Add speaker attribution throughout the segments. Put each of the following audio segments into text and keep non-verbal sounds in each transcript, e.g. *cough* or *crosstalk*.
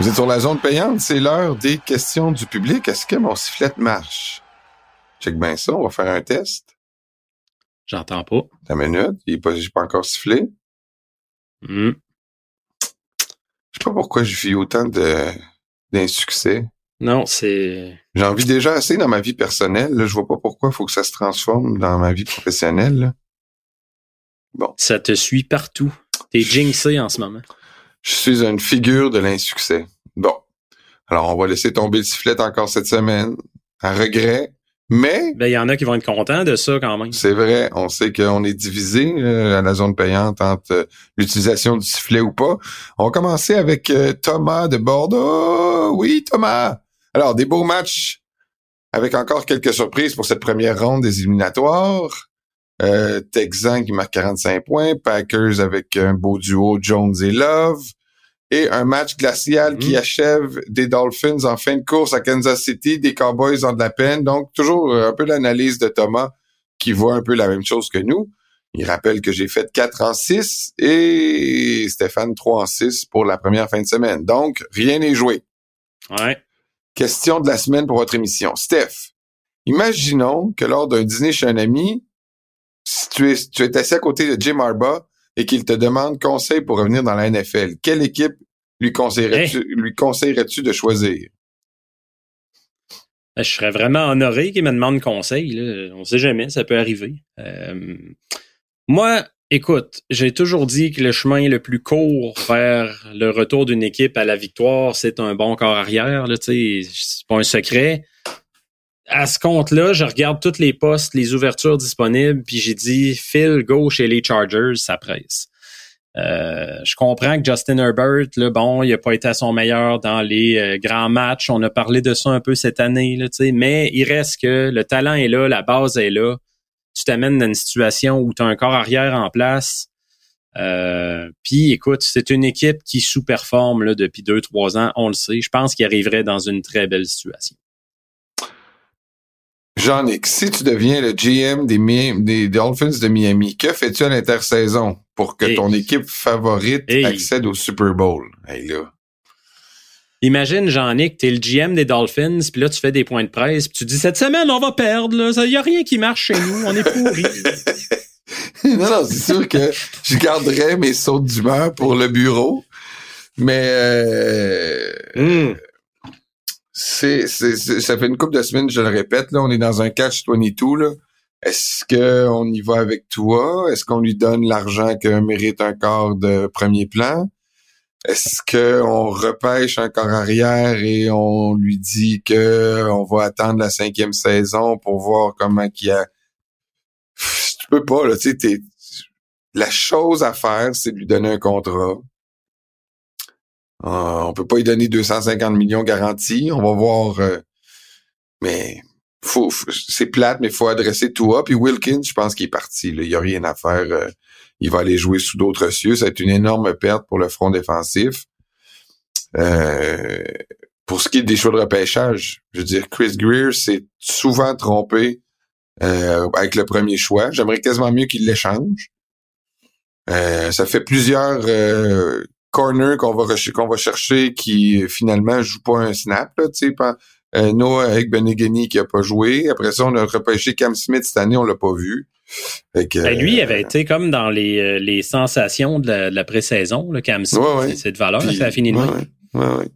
Speaker 1: Vous êtes sur la zone payante, c'est l'heure des questions du public. Est-ce que mon sifflet marche? Check bien ça, on va faire un test.
Speaker 2: J'entends pas.
Speaker 1: Ta minute, il n'est pas, pas encore sifflé.
Speaker 2: Hmm.
Speaker 1: Je sais pas pourquoi je vis autant de d'insuccès.
Speaker 2: Non, c'est.
Speaker 1: J'en vis déjà assez dans ma vie personnelle. Là, je vois pas pourquoi il faut que ça se transforme dans ma vie professionnelle. là. Bon.
Speaker 2: Ça te suit partout. T'es jinxé en ce moment?
Speaker 1: Je suis une figure de l'insuccès. Bon. Alors, on va laisser tomber le sifflet encore cette semaine. À regret. Mais,
Speaker 2: Ben, il y en a qui vont être contents de ça quand même.
Speaker 1: c'est vrai, on sait qu'on est divisé euh, à la zone payante entre euh, l'utilisation du sifflet ou pas. On va commencer avec euh, Thomas de Bordeaux. Oui, Thomas. Alors, des beaux matchs avec encore quelques surprises pour cette première ronde des éliminatoires. Euh, Texan qui marque 45 points, Packers avec un beau duo Jones et Love, et un match glacial qui achève des Dolphins en fin de course à Kansas City, des Cowboys ont de la peine. Donc, toujours euh, un peu l'analyse de Thomas qui voit un peu la même chose que nous. Il rappelle que j'ai fait 4 en 6 et Stéphane 3 en 6 pour la première fin de semaine. Donc, rien n'est joué.
Speaker 2: Ouais.
Speaker 1: Question de la semaine pour votre émission. Steph, imaginons que lors d'un dîner chez un ami, si tu es, tu es assis à côté de Jim Harbaugh et qu'il te demande conseil pour revenir dans la NFL, quelle équipe lui conseillerais-tu, lui conseillerais-tu de choisir?
Speaker 2: Ben, Je serais vraiment honoré qu'il me demande conseil. Là. On sait jamais, ça peut arriver. Euh, moi, écoute, j'ai toujours dit que le chemin le plus court vers le retour d'une équipe à la victoire, c'est un bon corps arrière. Sais, c'est pas un secret. À ce compte-là, je regarde toutes les postes, les ouvertures disponibles, puis j'ai dit Phil, go chez les Chargers, ça presse. Euh, je comprends que Justin Herbert, là, bon, il n'a pas été à son meilleur dans les euh, grands matchs. On a parlé de ça un peu cette année, là, mais il reste que le talent est là, la base est là. Tu t'amènes dans une situation où tu as un corps arrière en place. Euh, Puis écoute, c'est une équipe qui sous-performe depuis deux, trois ans, on le sait. Je pense qu'il arriverait dans une très belle situation.
Speaker 1: Jean-Nic, si tu deviens le GM des, Mi- des Dolphins de Miami, que fais-tu à l'intersaison pour que
Speaker 2: Hey.
Speaker 1: ton équipe favorite
Speaker 2: Hey.
Speaker 1: accède au Super Bowl? Hey, là.
Speaker 2: Imagine, Jean-Nic, t'es le GM des Dolphins, puis là, tu fais des points de presse, puis tu dis, cette semaine, on va perdre, là. Il y a rien qui marche chez nous, on est pourris. *laughs*
Speaker 1: non, non, c'est sûr que je garderais mes sautes d'humeur pour le bureau. Mais euh,
Speaker 2: Hum.
Speaker 1: C'est, ça fait une couple de semaines, je le répète, là, on est dans un catch 22, là. Est-ce qu'on y va avec toi? Est-ce qu'on lui donne l'argent que mérite un corps de premier plan? Est-ce qu'on repêche un corps arrière et on lui dit que on va attendre la cinquième saison pour voir comment qu'il a... Tu peux pas, là, tu sais, la chose à faire, c'est de lui donner un contrat. Euh, on peut pas lui donner 250 millions garantis. On va voir. euh, mais c'est plate, mais faut adresser tout Puis Wilkins, je pense qu'il est parti. Là. Il y a rien à faire. euh, il va aller jouer sous d'autres cieux. Ça va être une énorme perte pour le front défensif. Euh, pour ce qui est des choix de repêchage, je veux dire, Chris Greer s'est souvent trompé avec le premier choix. J'aimerais quasiment mieux qu'il l'échange. Ça fait plusieurs euh, corners qu'on va qu'on va chercher qui euh, finalement jouent pas un snap. Là, tu sais, euh, Noah avec Benegani qui a pas joué. Après ça, on a repêché Cam Smith cette année, on l'a pas vu. Fait que,
Speaker 2: Ben, lui, il
Speaker 1: euh,
Speaker 2: avait été comme dans les, euh, les sensations de la, de la pré-saison, le Cam Smith.
Speaker 1: Ouais, ouais.
Speaker 2: C'est- de valeur,
Speaker 1: Puis-
Speaker 2: ça a fini de
Speaker 1: ouais,
Speaker 2: même.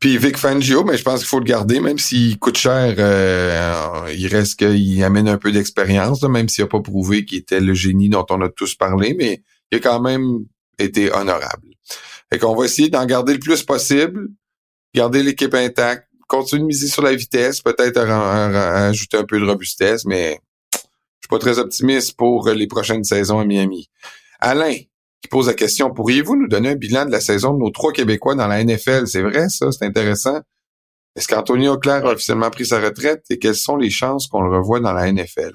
Speaker 1: Puis Vic Fangio, mais je pense qu'il faut le garder, même s'il coûte cher, euh, il reste qu'il amène un peu d'expérience, même s'il n'a pas prouvé qu'il était le génie dont on a tous parlé, mais il a quand même été honorable. Fait qu'on va essayer d'en garder le plus possible, garder l'équipe intacte, continuer de miser sur la vitesse, peut-être ajouter un peu de robustesse, mais je suis pas très optimiste pour les prochaines saisons à Miami. Alain, qui pose la question, pourriez-vous nous donner un bilan de la saison de nos trois Québécois dans la NFL? C'est vrai, ça? C'est intéressant. Est-ce qu'Antonio Auclair a officiellement pris sa retraite et quelles sont les chances qu'on le revoie dans la NFL?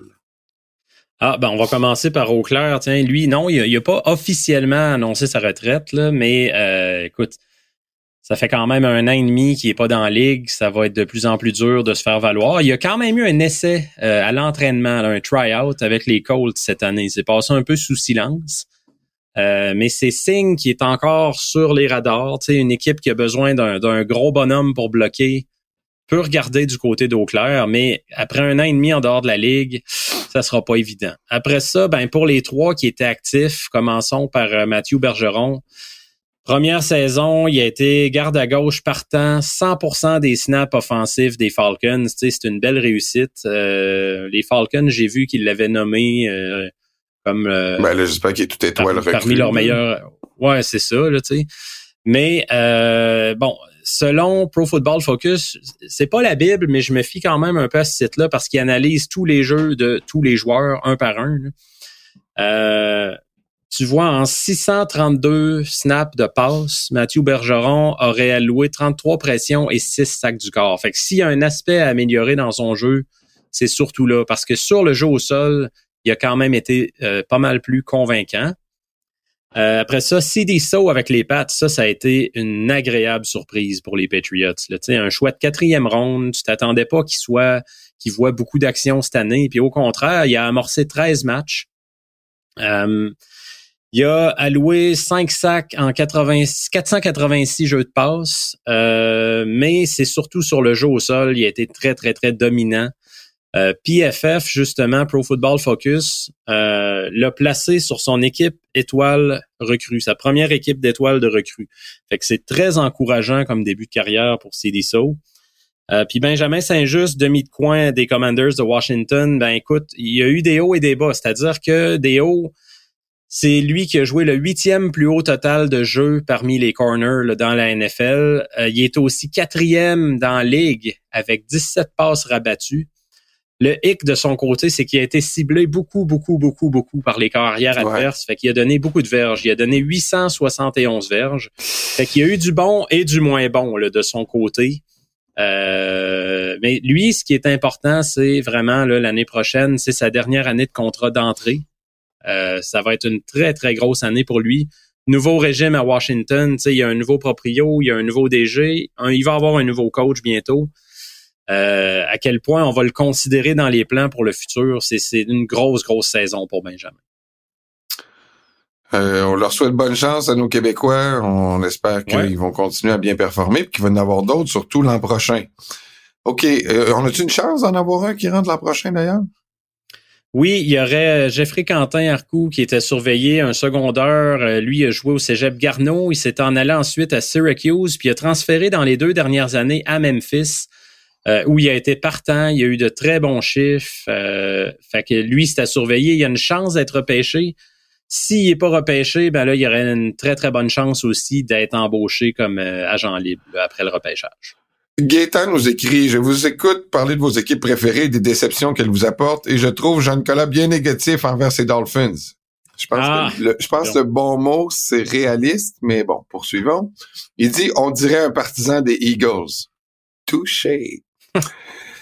Speaker 2: Ah, ben, on va commencer par Auclair. Tiens, lui, non, il n'a pas officiellement annoncé sa retraite, là, mais euh, écoute, ça fait quand même un an et demi qu'il n'est pas dans la ligue. Ça va être de plus en plus dur de se faire valoir. Il y a quand même eu un essai euh, à l'entraînement, un try-out avec les Colts cette année. Il s'est passé un peu sous silence. Euh, mais c'est signe qui est encore sur les radars. Sais, une équipe qui a besoin d'un gros bonhomme pour bloquer peut regarder du côté d'eau claire, mais après un an et demi en dehors de la ligue, ça sera pas évident. Après ça, ben pour les trois qui étaient actifs, commençons par euh, Mathieu Bergeron. Première saison, il a été garde à gauche partant, 100% des snaps offensifs des Falcons. Tu sais, c'est une belle réussite. Euh, les Falcons, j'ai vu qu'ils l'avaient nommé euh, comme.
Speaker 1: ben j'espère qu'il est tout étoile
Speaker 2: Parmi leurs meilleurs. Ouais, c'est ça, là, tu sais. Mais bon, selon Pro Football Focus, c'est pas la Bible, mais je me fie quand même un peu à ce site-là parce qu'il analyse tous les jeux de tous les joueurs un par un. Euh, tu vois, en 632 snaps de passe, Mathieu Bergeron aurait alloué 33 pressions et 6 sacs du corps. Fait que s'il y a un aspect à améliorer dans son jeu, c'est surtout là. Parce que sur le jeu au sol, il a quand même été euh, pas mal plus convaincant. Euh, après ça, CD So avec les Pats, ça, ça a été une agréable surprise pour les Patriots. Là. Un choix de quatrième ronde, tu t'attendais pas qu'il soit qu'il voit beaucoup d'actions cette année. Puis au contraire, il a amorcé 13 matchs. Euh, il a alloué 5 sacs en 80, 486 jeux de passe, euh, mais c'est surtout sur le jeu au sol. Il a été très, très, très dominant. Euh, PFF, justement, Pro Football Focus, euh, l'a placé sur son équipe étoile recrue, sa première équipe d'étoiles de recrue. Fait que c'est très encourageant comme début de carrière pour CDSO. Euh, puis Benjamin Saint-Just, demi de coin des Commanders de Washington, ben écoute, il y a eu des hauts et des bas. C'est-à-dire que des hauts, c'est lui qui a joué le huitième plus haut total de jeux parmi les corners dans la NFL. Euh, il est aussi quatrième dans la ligue avec 17 passes rabattues. Le hic de son côté, c'est qu'il a été ciblé beaucoup, beaucoup, beaucoup, beaucoup par les carrières adverses. Fait qu'il a donné beaucoup de verges. Il a donné 871 verges. Fait qu'il y a eu du bon et du moins bon là, de son côté. Euh, mais lui, ce qui est important, c'est vraiment l'année prochaine, c'est sa dernière année de contrat d'entrée. Euh, ça va être une très, très grosse année pour lui. Nouveau régime à Washington, il y a un nouveau proprio, il y a un nouveau DG, il va avoir un nouveau coach bientôt. Euh, à quel point on va le considérer dans les plans pour le futur. C'est une grosse, grosse saison pour Benjamin.
Speaker 1: Euh, on leur souhaite bonne chance à nos Québécois. On espère qu'ils vont continuer à bien performer et qu'il va y en avoir d'autres, surtout l'an prochain. OK. Euh, on a-tu une chance d'en avoir un qui rentre l'an prochain d'ailleurs?
Speaker 2: Oui, il y aurait Jeffrey Quentin Arcou qui était surveillé, un secondaire. Lui a joué au Cégep Garneau. Il s'est en allé ensuite à Syracuse, puis a transféré dans les deux dernières années à Memphis. Euh, où il a été partant, il a eu de très bons chiffres. Euh, fait que lui, c'est à surveiller. Il y a une chance d'être repêché. S'il n'est pas repêché, ben là, il y aurait une très, très bonne chance aussi d'être embauché comme euh, agent libre après le repêchage.
Speaker 1: Gaétan nous écrit Je vous écoute parler de vos équipes préférées, des déceptions qu'elles vous apportent, et je trouve Jean-Nicolas bien négatif envers ses Dolphins. Je pense que ah, le, je pense le bon mot, c'est réaliste, mais bon, poursuivons. Il dit On dirait un partisan des Eagles. Touché.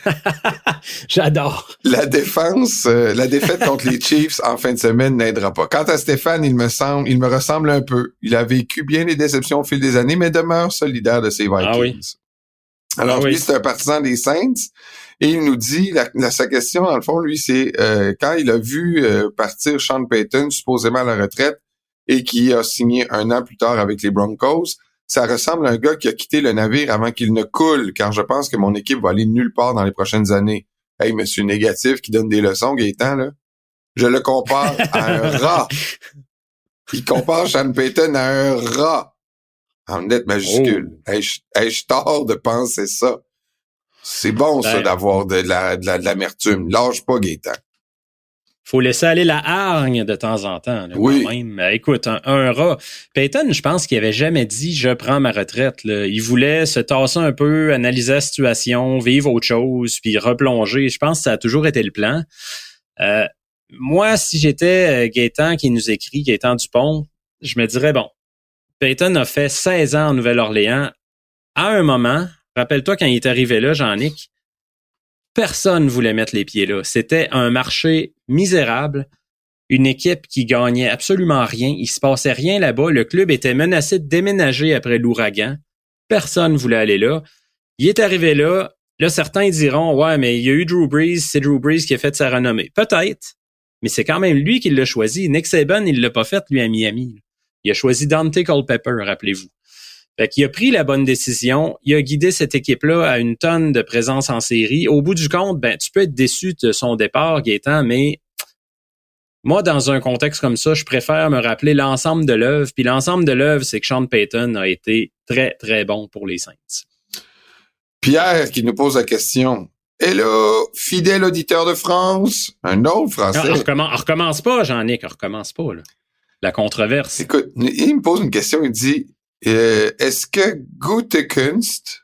Speaker 1: *laughs*
Speaker 2: J'adore.
Speaker 1: La défense, euh, la défaite contre les Chiefs en fin de semaine n'aidera pas. Quant à Stéphane, il me semble, il me ressemble un peu. Il a vécu bien les déceptions au fil des années, mais demeure solidaire de ses ah Vikings. Alors ah lui, c'est un partisan des Saints. Et il nous dit, la, sa question, dans le fond, lui, c'est euh, quand il a vu euh, partir Sean Payton, supposément à la retraite, et qui a signé un an plus tard avec les Broncos, ça ressemble à un gars qui a quitté le navire avant qu'il ne coule, car je pense que mon équipe va aller nulle part dans les prochaines années. Hey, monsieur négatif qui donne des leçons, Gaétan, là. Je le compare à un *laughs* rat. Il compare Sean Payton à un rat. En lettres majuscules. Oh. Ai-je tort de penser ça? C'est bon, ça, ben. d'avoir de la, de l'amertume. Lâche pas, Gaétan
Speaker 2: faut laisser aller la hargne de temps en temps. oui. même. Euh, écoute, un, rat. Peyton, je pense qu'il avait jamais dit je prends ma retraite. Il voulait se tasser un peu, analyser la situation, vivre autre chose, puis replonger. Je pense que ça a toujours été le plan. Euh, moi, si j'étais euh, Gaétan qui nous écrit, Gaétan Dupont, je me dirais bon, Peyton a fait 16 ans en Nouvelle-Orléans. À un moment, rappelle-toi quand il est arrivé là, Jean-Nic, personne voulait mettre les pieds là. C'était un marché misérable, une équipe qui gagnait absolument rien. Il se passait rien là-bas. Le club était menacé de déménager après l'ouragan. Personne voulait aller là. Il est arrivé là. Là, certains diront, ouais, mais il y a eu Drew Brees, c'est Drew Brees qui a fait sa renommée. Peut-être, mais c'est quand même lui qui l'a choisi. Nick Saban, il l'a pas fait, lui, à Miami. Il a choisi Dante Culpepper, rappelez-vous. Fait qu'il a pris la bonne décision. Il a guidé cette équipe-là à une tonne de présence en série. Au bout du compte, ben, tu peux être déçu de son départ, Gaétan, mais moi, dans un contexte comme ça, je préfère me rappeler l'ensemble de l'œuvre. Puis l'ensemble de l'œuvre, c'est que Sean Payton a été très, très bon pour les Saints.
Speaker 1: Pierre qui nous pose la question. Hello, fidèle auditeur de France. Un autre français.
Speaker 2: Ah, recommence, recommence pas, Jean-Nic, recommence pas, là. La controverse.
Speaker 1: Écoute, il me pose une question, il dit, euh, est-ce que Gutekunst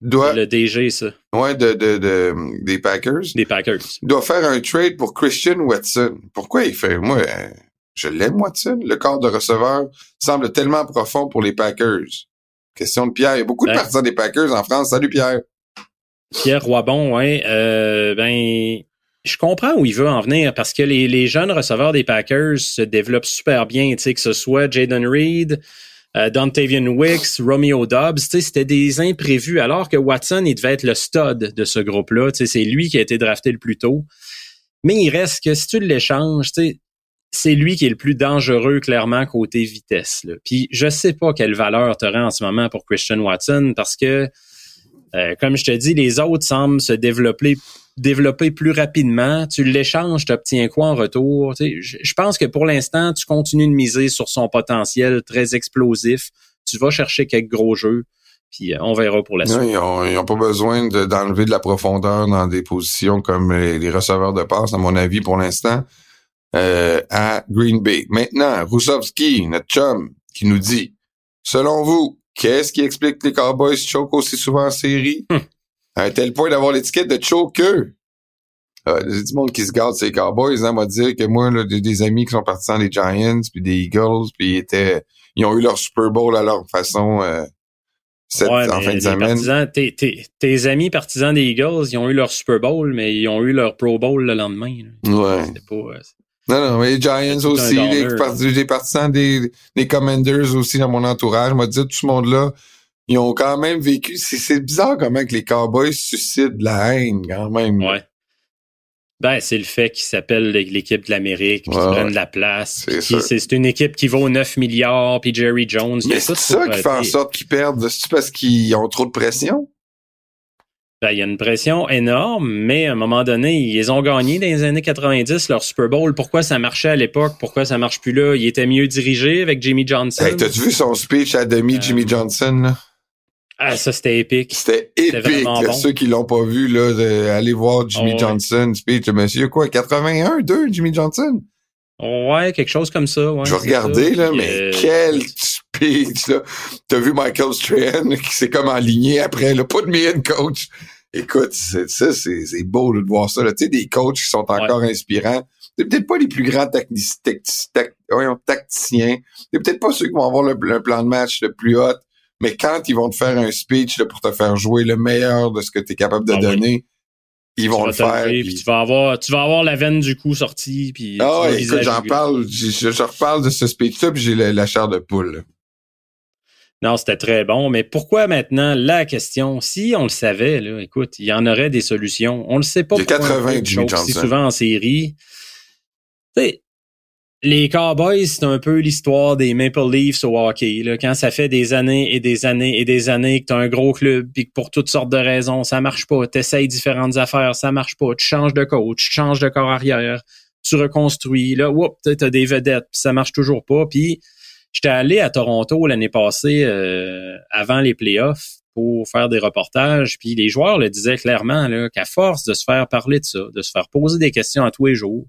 Speaker 1: doit...
Speaker 2: Le DG, ça.
Speaker 1: Ouais, de, de, de, des Packers.
Speaker 2: Des Packers.
Speaker 1: Doit faire un trade pour Christian Watson. Pourquoi il fait... Moi, euh, je l'aime, Watson? Le corps de receveur semble tellement profond pour les Packers. Question de Pierre. Il y a beaucoup de ben, partisans des Packers en France. Salut, Pierre.
Speaker 2: Pierre Roibon, ouais. Euh, ben, je comprends où il veut en venir parce que les, les jeunes receveurs des Packers se développent super bien, tu sais, que ce soit Jaden Reed, euh, Dontavian Wicks, Romeo Dobbs, c'était des imprévus, alors que Watson, il devait être le stud de ce groupe-là. C'est lui qui a été drafté le plus tôt. Mais il reste que si tu l'échanges, c'est lui qui est le plus dangereux, clairement, côté vitesse. Puis je sais pas quelle valeur tu aurais en ce moment pour Christian Watson, parce que, euh, comme je te dis, les autres semblent se développer développer plus rapidement, tu l'échanges, tu obtiens quoi en retour? je pense que pour l'instant, tu continues de miser sur son potentiel très explosif. Tu vas chercher quelques gros jeux, puis euh, on verra pour la suite.
Speaker 1: ils n'ont pas besoin d'enlever de, la profondeur dans des positions comme les, receveurs de passe, à mon avis, pour l'instant, euh, à Green Bay. Maintenant, Roussowski, notre chum, qui nous dit, selon vous, qu'est-ce qui explique que les Cowboys choquent aussi souvent en série? Hum à un tel point d'avoir l'étiquette de choker. Euh, il y a du monde qui se garde ces Cowboys, hein, m'a dire que moi, là, des, des amis qui sont partis dans les Giants, puis des Eagles, puis ils étaient, ils ont eu leur Super Bowl à leur façon euh,
Speaker 2: cette, en fin de semaine. tes, tes, tes, amis partisans des Eagles, ils ont eu leur Super Bowl, mais ils ont eu leur Pro Bowl le lendemain.
Speaker 1: Ouais. Pas, euh, non, non, mais les Giants aussi, les, les, partisans des, des Commanders aussi dans mon entourage, m'a dit tout ce monde-là, ils ont quand même vécu. C'est bizarre comment que les Cowboys suscitent de la haine quand même.
Speaker 2: Ouais. Ben, c'est le fait qu'ils s'appellent l'équipe de l'Amérique, qu'ils prennent de la place. C'est une équipe qui vaut 9 milliards, puis Jerry Jones.
Speaker 1: Mais c'est ça qui fait en sorte qu'ils perdent. C'est parce qu'ils ont trop de pression?
Speaker 2: Ben, il y a une pression énorme, mais à un moment donné, ils ont gagné dans les années 90 leur Super Bowl. Pourquoi ça marchait à l'époque? Pourquoi ça marche plus là? Il était mieux dirigé avec Jimmy Johnson.
Speaker 1: Hey, T'as-tu vu son speech à demi, euh, Jimmy Johnson? Là?
Speaker 2: Ah, ça, c'était épique.
Speaker 1: C'était épique. Bon. Ceux qui l'ont pas vu, là, allez voir Jimmy oh, Johnson, speech. Monsieur, quoi, 81, 2, Jimmy Johnson?
Speaker 2: Ouais, quelque chose comme ça. Ouais,
Speaker 1: je vais regarder, là, mais euh, quel speech, là. T'as vu Michael Strahan, *laughs* qui s'est comme aligné après, là, pas de me coach. Écoute, c'est, ça, c'est, c'est beau de voir ça, là. Tu sais, des coachs qui sont encore inspirants. C'est peut-être pas les plus grands tacticiens. C'est peut-être pas ceux qui vont avoir le, le plan de match le plus haut mais quand ils vont te faire un speech là, pour te faire jouer le meilleur de ce que tu es capable de ah donner, ils vont le faire.
Speaker 2: Puis... tu vas avoir, tu vas avoir la veine du coup sortie. Puis
Speaker 1: ah écoute, j'en parle, je, je, reparle de ce speech-là, puis j'ai la, chair de poule.
Speaker 2: Non, c'était très bon, mais pourquoi maintenant la question Si on le savait, là, écoute, il y en aurait des solutions. On le sait pas.
Speaker 1: Il y a 80 Jimmy
Speaker 2: Si souvent en série. Tu sais, les Cowboys, c'est un peu l'histoire des Maple Leafs au hockey. Là. Quand ça fait des années et des années et des années que tu un gros club puis que pour toutes sortes de raisons, ça marche pas, tu différentes affaires, ça marche pas, tu changes de coach, tu changes de corps arrière, tu reconstruis, là, tu as des vedettes, puis ça marche toujours pas. Puis j'étais allé à Toronto l'année passée euh, avant les playoffs pour faire des reportages, puis les joueurs le disaient clairement qu'à force de se faire parler de ça, de se faire poser des questions à tous les jours,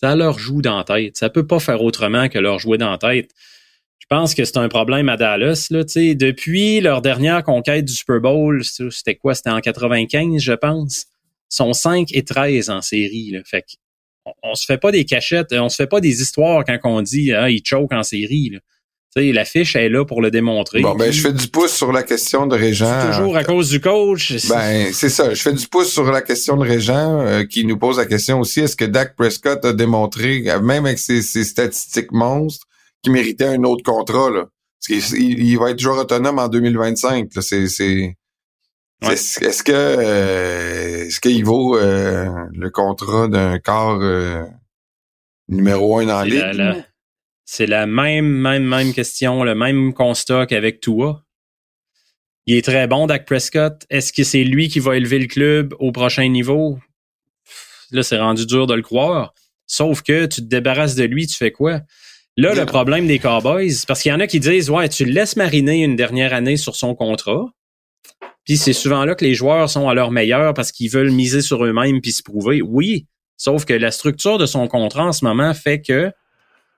Speaker 2: ça leur joue dans la tête. Ça peut pas faire autrement que leur jouer dans la tête. Je pense que c'est un problème à Dallas. Là, depuis leur dernière conquête du Super Bowl, c'était quoi? C'était en 95, je pense. Ils sont 5 et 13 en série. Là. Fait on, on, se fait pas des cachettes, on se fait pas des histoires quand on dit ah, ils choquent en série. Là sais, la fiche est là pour le démontrer.
Speaker 1: Bon, ben, je fais du pouce sur la question de Régent.
Speaker 2: Toujours à cause du coach. *laughs*
Speaker 1: Ben, c'est ça. Je fais du pouce sur la question de Régent, euh, qui nous pose la question aussi, est-ce que Dak Prescott a démontré, même avec ses, statistiques monstres, qu'il méritait un autre contrat, là? Parce qu'il il va être joueur autonome en 2025, là. C'est, c'est, est-ce que, euh, est-ce qu'il vaut euh, le contrat d'un corps numéro un dans la ligue?
Speaker 2: C'est la même, même, même question, le même constat qu'avec Tua. Il est très bon, Dak Prescott. Est-ce que c'est lui qui va élever le club au prochain niveau? Là, c'est rendu dur de le croire. Sauf que tu te débarrasses de lui, tu fais quoi? Là, le problème des Cowboys, parce qu'il y en a qui disent, ouais, tu le laisses mariner une dernière année sur son contrat. Puis c'est souvent là que les joueurs sont à leur meilleur parce qu'ils veulent miser sur eux-mêmes puis se prouver. Oui, sauf que la structure de son contrat en ce moment fait que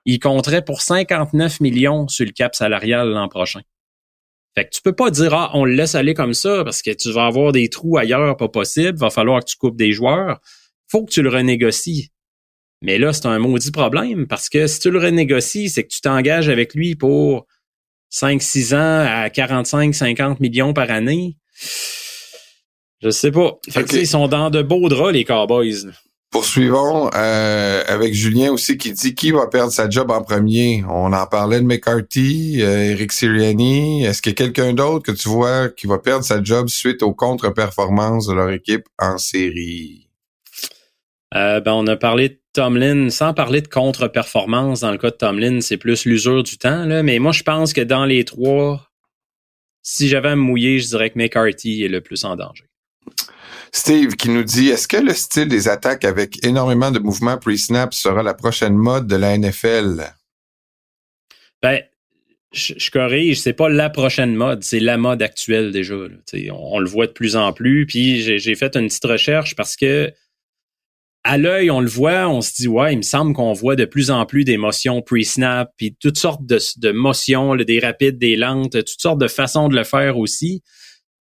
Speaker 2: il compterait pour 59 millions sur le cap salarial l'an prochain. Fait que tu peux pas dire ah on le laisse aller comme ça parce que tu vas avoir des trous ailleurs pas possible, va falloir que tu coupes des joueurs. Faut que tu le renégocies. Mais là, c'est un maudit problème parce que si tu le renégocies, c'est que tu t'engages avec lui pour 5-6 ans à 45-50 millions par année. Je sais pas. Fait que, ils sont dans de beaux draps, les Cowboys.
Speaker 1: Poursuivons euh, avec Julien aussi qui dit qui va perdre sa job en premier? On en parlait de McCarthy, euh, Eric Sirianni. Est-ce qu'il y a quelqu'un d'autre que tu vois qui va perdre sa job suite aux contre-performances de leur équipe en série?
Speaker 2: Euh, ben, on a parlé de Tomlin, sans parler de contre-performance dans le cas de Tomlin, c'est plus l'usure du temps. Mais moi, je pense que dans les trois, si j'avais à me mouiller, je dirais que McCarthy est le plus en danger.
Speaker 1: Steve qui nous dit est-ce que le style des attaques avec énormément de mouvements pre-snap sera la prochaine mode de la NFL?
Speaker 2: Ben, je, corrige, c'est pas la prochaine mode, c'est la mode actuelle déjà. On, le voit de plus en plus. Puis j'ai fait une petite recherche parce que à l'œil, on le voit, on se dit ouais, il me semble qu'on voit de plus en plus d'émotions pre-snap, puis toutes sortes de, de motions, des rapides, des lentes, toutes sortes de façons de le faire aussi.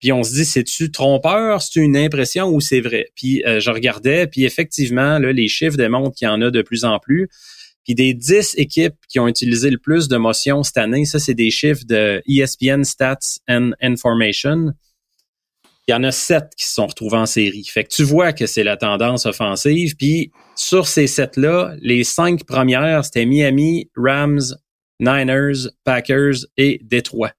Speaker 2: Puis on se dit, c'est-tu trompeur, c'est une impression ou c'est vrai? Puis euh, je regardais, puis effectivement, là, les chiffres démontrent qu'il y en a de plus en plus. Puis des 10 équipes qui ont utilisé le plus de motion cette année, ça c'est des chiffres de ESPN Stats and Information. Il y en a 7 qui se sont retrouvés en série. Fait que tu vois que c'est la tendance offensive. Puis sur ces 7-là, les cinq premières, c'était Miami, Rams, Niners, Packers et Detroit.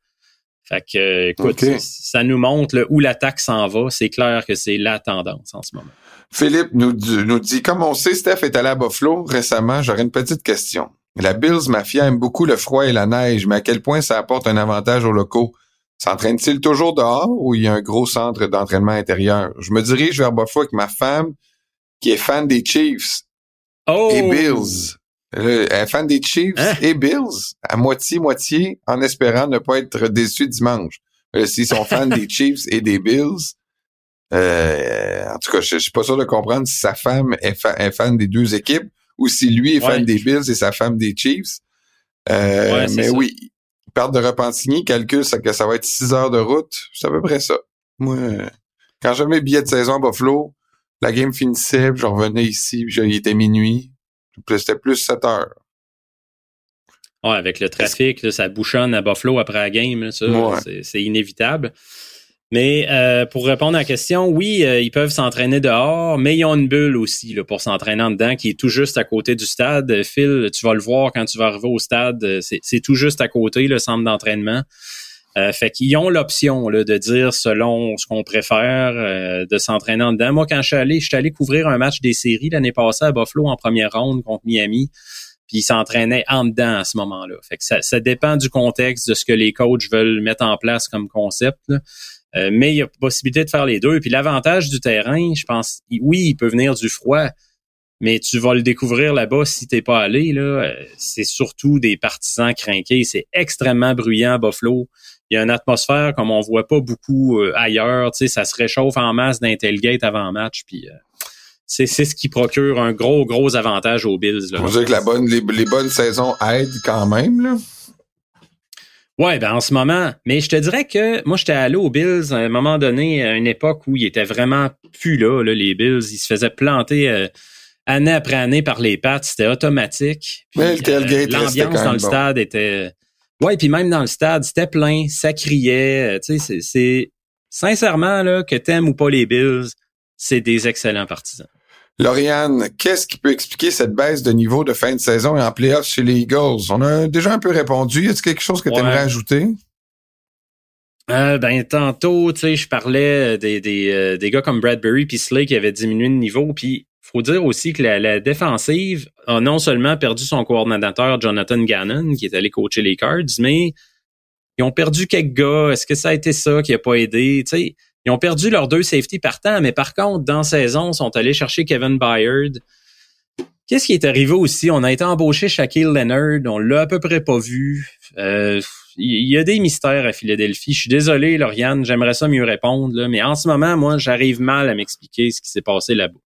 Speaker 2: Fait que, écoute, ça nous montre où l'attaque s'en va. C'est clair que c'est la tendance en ce moment.
Speaker 1: Philippe nous, nous dit, comme on sait, Steph est allé à Buffalo récemment, j'aurais une petite question. La Bills Mafia aime beaucoup le froid et la neige, mais à quel point ça apporte un avantage aux locaux? S'entraîne-t-il toujours dehors ou il y a un gros centre d'entraînement intérieur? Je me dirige vers Buffalo avec ma femme qui est fan des Chiefs
Speaker 2: oh!
Speaker 1: et Bills. Elle est fan des Chiefs hein? et Bills, à moitié-moitié, en espérant ne pas être déçu dimanche. Euh, S'ils sont fans des *laughs* Chiefs et des Bills, euh, en tout cas, je, suis pas sûr de comprendre si sa femme est, fan des deux équipes ou si lui est fan des Bills et sa femme des Chiefs. Euh, mais oui, perte de Repentigny, calcule ça, que ça va être six heures de route. C'est à peu près ça. Moi, quand j'avais mes billets de saison à Buffalo, la game finissait, je revenais ici, puis il était minuit. C'était plus 7 heures.
Speaker 2: Ouais, avec le trafic, ça bouchonne à Buffalo après la game, ça, c'est inévitable. Mais euh, pour répondre à la question, oui, euh, ils peuvent s'entraîner dehors, mais ils ont une bulle aussi là, pour s'entraîner en dedans qui est tout juste à côté du stade. Phil, tu vas le voir quand tu vas arriver au stade, c'est tout juste à côté, le centre d'entraînement. Euh, fait qu'ils ont l'option de dire selon ce qu'on préfère euh, de s'entraîner en dedans. Moi, quand je suis allé, je suis allé couvrir un match des séries l'année passée à Buffalo en première ronde contre Miami. Puis ils s'entraînaient en dedans à ce moment-là. Fait que ça, dépend du contexte, de ce que les coachs veulent mettre en place comme concept. Euh, mais il y a possibilité de faire les deux. Puis l'avantage du terrain, je pense, oui, il peut venir du froid, mais tu vas le découvrir là-bas si t'es pas allé. Là, c'est surtout des partisans craqués. C'est extrêmement bruyant à Buffalo il y a une atmosphère comme on voit pas beaucoup euh, ailleurs. Tu sais, ça se réchauffe en masse d'un tailgate avant match. Puis euh, c'est, ce qui procure un gros, gros avantage aux Bills. Là,
Speaker 1: on dire que la bonne, les, bonnes saisons aident quand même, là.
Speaker 2: Ouais, ben en ce moment. Mais je te dirais que moi, j'étais allé aux Bills à un moment donné, à une époque où ils étaient vraiment plus là, les Bills. Ils se faisaient planter euh, année après année par les pattes. C'était automatique.
Speaker 1: Mais le tailgate
Speaker 2: L'ambiance dans le stade était Ouais, puis même dans le stade, c'était plein, ça criait. Euh, tu sais, c'est sincèrement là que t'aimes ou pas les Bills, c'est des excellents partisans.
Speaker 1: Lauriane, qu'est-ce qui peut expliquer cette baisse de niveau de fin de saison et en playoffs chez les Eagles? On a déjà un peu répondu. Y a quelque chose que tu aimerais ajouter?
Speaker 2: Euh, ben tantôt, tu sais, je parlais des, des, euh, des gars comme Bradbury puis Slay qui avaient diminué de niveau, puis faut dire aussi que la, défensive a non seulement perdu son coordonnateur Jonathan Gannon, qui est allé coacher les Cards, mais ils ont perdu quelques gars. Est-ce que ça a été ça qui a pas aidé? ils ont perdu leurs deux safety partants, mais par contre, dans saison, ils sont allés chercher Kevin Byard. Qu'est-ce qui est arrivé aussi? On a été embauché Shaquille Leonard, on l'a à peu près pas vu. Euh, il y a des mystères à Philadelphie. Je suis désolé, Lauriane, j'aimerais ça mieux répondre, là, mais en ce moment, moi, j'arrive mal à m'expliquer ce qui s'est passé là-bas.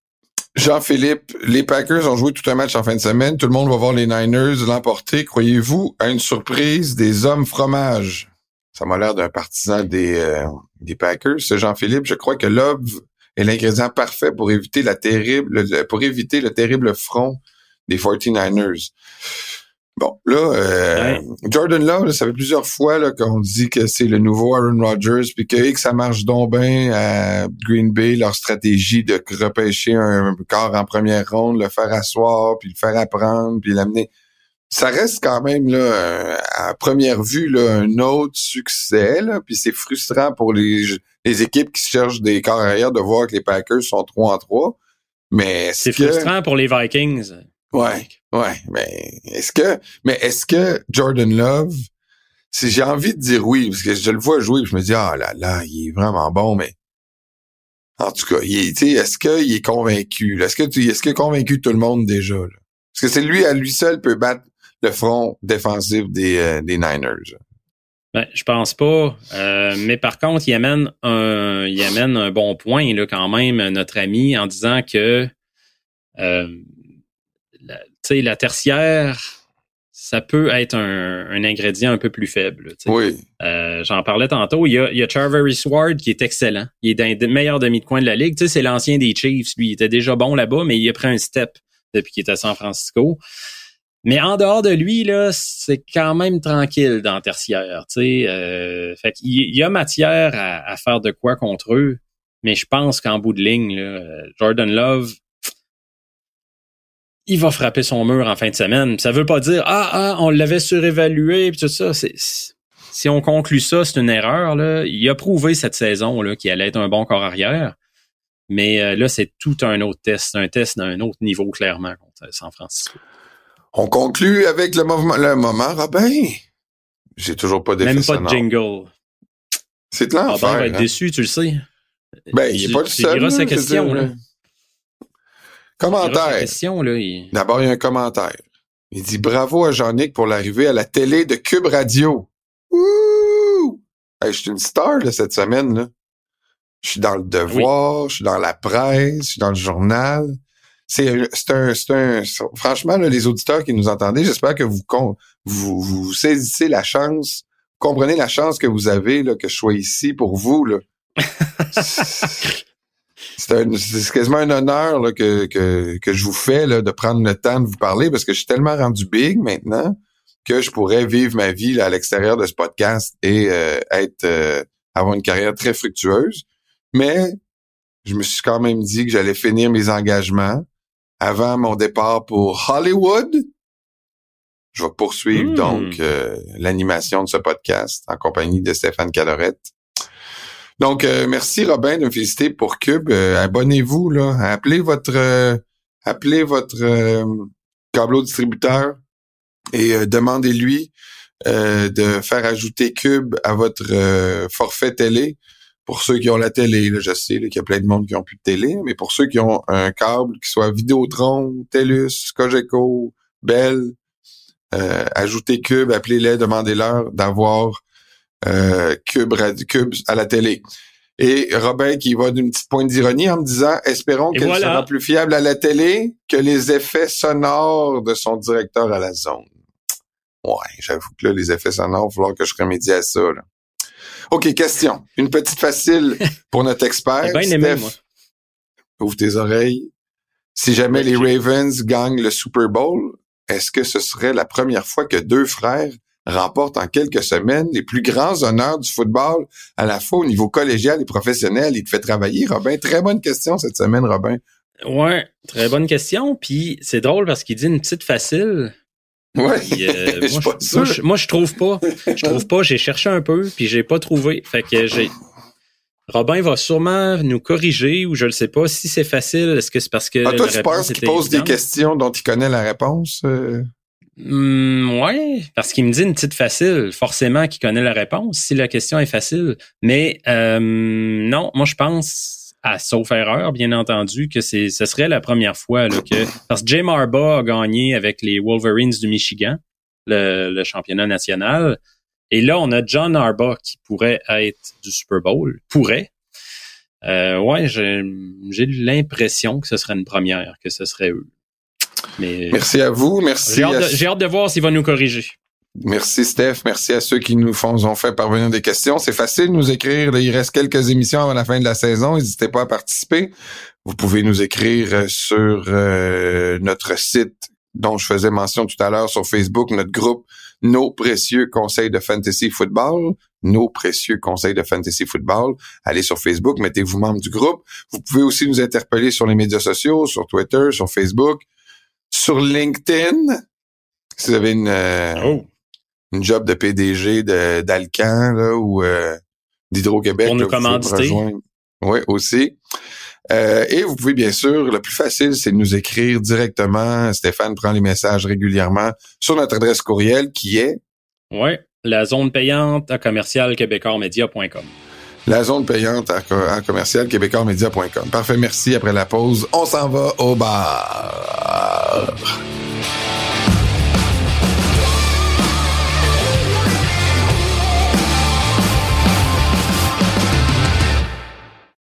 Speaker 1: Jean-Philippe, les Packers ont joué tout un match en fin de semaine. Tout le monde va voir les Niners l'emporter. Croyez-vous à une surprise des hommes fromage? Ça m'a l'air d'un partisan des, euh, des Packers. Jean-Philippe, je crois que Love est l'ingrédient parfait pour éviter la terrible, pour éviter le terrible front des 49ers. Bon, là, euh, Jordan Love, ça fait plusieurs fois là, qu'on dit que c'est le nouveau Aaron Rodgers, puis que, que ça marche donc bien à Green Bay, leur stratégie de repêcher un corps en première ronde, le faire asseoir, puis le faire apprendre, puis l'amener. Ça reste quand même là, à première vue là, un autre succès, là, puis c'est frustrant pour les, les équipes qui cherchent des corps arrière de voir que les Packers sont 3 en 3. Mais
Speaker 2: c'est frustrant pour les Vikings.
Speaker 1: Ouais, ouais, mais est-ce que, mais est-ce que Jordan Love, si j'ai envie de dire oui, parce que je le vois jouer, je me dis ah là là, il est vraiment bon, mais en tout cas, il est, est-ce qu'il est convaincu Est-ce que tu, est-ce qu'il a convaincu tout le monde déjà là? Parce que c'est lui à lui seul peut battre le front défensif des, euh, des Niners.
Speaker 2: Ben, je pense pas. Euh, mais par contre, il amène un, il amène un bon point là quand même notre ami en disant que euh, la, la tertiaire, ça peut être un, ingrédient un peu plus faible.
Speaker 1: Oui.
Speaker 2: Euh, j'en parlais tantôt. Il y a, il y a Charvery qui est excellent. Il est dans les meilleurs demi de coin de la ligue. c'est l'ancien des Chiefs. Lui, il était déjà bon là-bas, mais il a pris un step depuis qu'il est à San Francisco. Mais en dehors de lui, là, c'est quand même tranquille dans le tertiaire. Euh, fait il y a matière à, à, faire de quoi contre eux. Mais je pense qu'en bout de ligne, là, Jordan Love, il va frapper son mur en fin de semaine. Ça veut pas dire ah ah on l'avait surévalué puis tout ça. si on conclut ça, c'est une erreur là. Il a prouvé cette saison là qu'il allait être un bon corps arrière, mais euh, là c'est tout un autre test, un test d'un autre niveau clairement contre San Francisco.
Speaker 1: On conclut avec le moment, le moment Robin. J'ai toujours pas
Speaker 2: Même pas de jingle.
Speaker 1: C'est de l'enfer.
Speaker 2: va être hein. déçu, tu le sais.
Speaker 1: Ben, il est pas le seul.
Speaker 2: sa question, là.
Speaker 1: Commentaire. D'abord, il y a un commentaire. Il dit bravo à Jean-Nic pour l'arrivée à la télé de Cube Radio. Ouh! je suis une star là, cette semaine. Là. Je suis dans le devoir, je suis dans la presse, je suis dans le journal. C'est un, c'est un, franchement, les auditeurs qui nous entendez, j'espère que vous, vous, vous saisissez la chance, comprenez la chance que vous avez là, que je sois ici pour vous. Là. *laughs* c'est quasiment un honneur là, que, que, que je vous fais là, de prendre le temps de vous parler parce que je suis tellement rendu big maintenant que je pourrais vivre ma vie là, à l'extérieur de ce podcast et euh, être euh, avoir une carrière très fructueuse. Mais je me suis quand même dit que j'allais finir mes engagements avant mon départ pour Hollywood. Je vais poursuivre hmm. donc euh, l'animation de ce podcast en compagnie de Stéphane Calorette. Donc, euh, merci Robin de me féliciter pour Cube. Euh, abonnez-vous, là. Appelez votre euh, appelez votre câbleau distributeur et demandez-lui de faire ajouter Cube à votre forfait télé. Pour ceux qui ont la télé, là, je sais qu'il y a plein de monde qui ont plus de télé, mais pour ceux qui ont un câble, qui soit Vidéotron, TELUS, Cogeco, Bell, ajoutez Cube, appelez-les, demandez-leur d'avoir euh, Cube, Cube à la télé. Et Robin qui va d'une petite pointe d'ironie en me disant espérons qu'elle sera plus fiable à la télé que les effets sonores de son directeur à la zone. Ouais, j'avoue que là, les effets sonores, il va falloir que je remédie à ça. Là. OK, question. Une petite facile *laughs* pour notre expert.
Speaker 2: bien aimé, moi.
Speaker 1: Ouvre tes oreilles. Si jamais les Ravens gagnent le Super Bowl, est-ce que ce serait la première fois que deux frères remporte en quelques semaines les plus grands honneurs du football, à la fois au niveau collégial et professionnel. Il te fait travailler, Robin. Très bonne question cette semaine, Robin.
Speaker 2: Ouais, très bonne question. Puis c'est drôle parce qu'il dit une petite facile.
Speaker 1: Ouais.
Speaker 2: Euh, *laughs* moi, je, trouve pas. Je trouve pas. J'ai cherché un peu, puis j'ai pas trouvé. Fait que j'ai. Robin va sûrement nous corriger ou je ne sais pas si c'est facile. Est-ce que c'est parce que.
Speaker 1: Ah, toi, tu penses qu'il pose des questions dont il connaît la réponse? Euh?
Speaker 2: Hmm, ouais, parce qu'il me dit une petite facile, forcément qu'il connaît la réponse si la question est facile. Mais euh, non, moi je pense à sauf erreur, bien entendu, que c'est ce serait la première fois que parce que Jay Marba a gagné avec les Wolverines du Michigan, le, championnat national. Et là, on a John Arba qui pourrait être du Super Bowl. Pourrait. Euh, ouais, j'ai l'impression que ce serait une première, que ce serait eux.
Speaker 1: Mais merci à vous, merci.
Speaker 2: J'ai hâte, de voir s'il va nous corriger.
Speaker 1: Merci Steph, merci à ceux qui nous font, ont fait parvenir des questions. C'est facile de nous écrire. il reste quelques émissions avant la fin de la saison. N'hésitez pas à participer. Vous pouvez nous écrire euh, sur euh, notre site dont je faisais mention tout à l'heure sur Facebook, notre groupe Nos précieux conseils de fantasy football. Nos précieux conseils de fantasy football. Allez sur Facebook, mettez-vous membre du groupe. Vous pouvez aussi nous interpeller sur les médias sociaux, sur Twitter, sur Facebook sur LinkedIn, si vous avez une, euh, oh. une job de PDG d'Alcan ou euh, d'Hydro-Québec.
Speaker 2: Pour nous commanditer.
Speaker 1: Oui, aussi. Euh, et vous pouvez bien sûr, le plus facile, c'est de nous écrire directement. Stéphane prend les messages régulièrement sur notre adresse courriel qui est.
Speaker 2: Oui, la zone payante à commercial
Speaker 1: La zone payante à, commercial Parfait, merci. Après la pause, on s'en va au bar.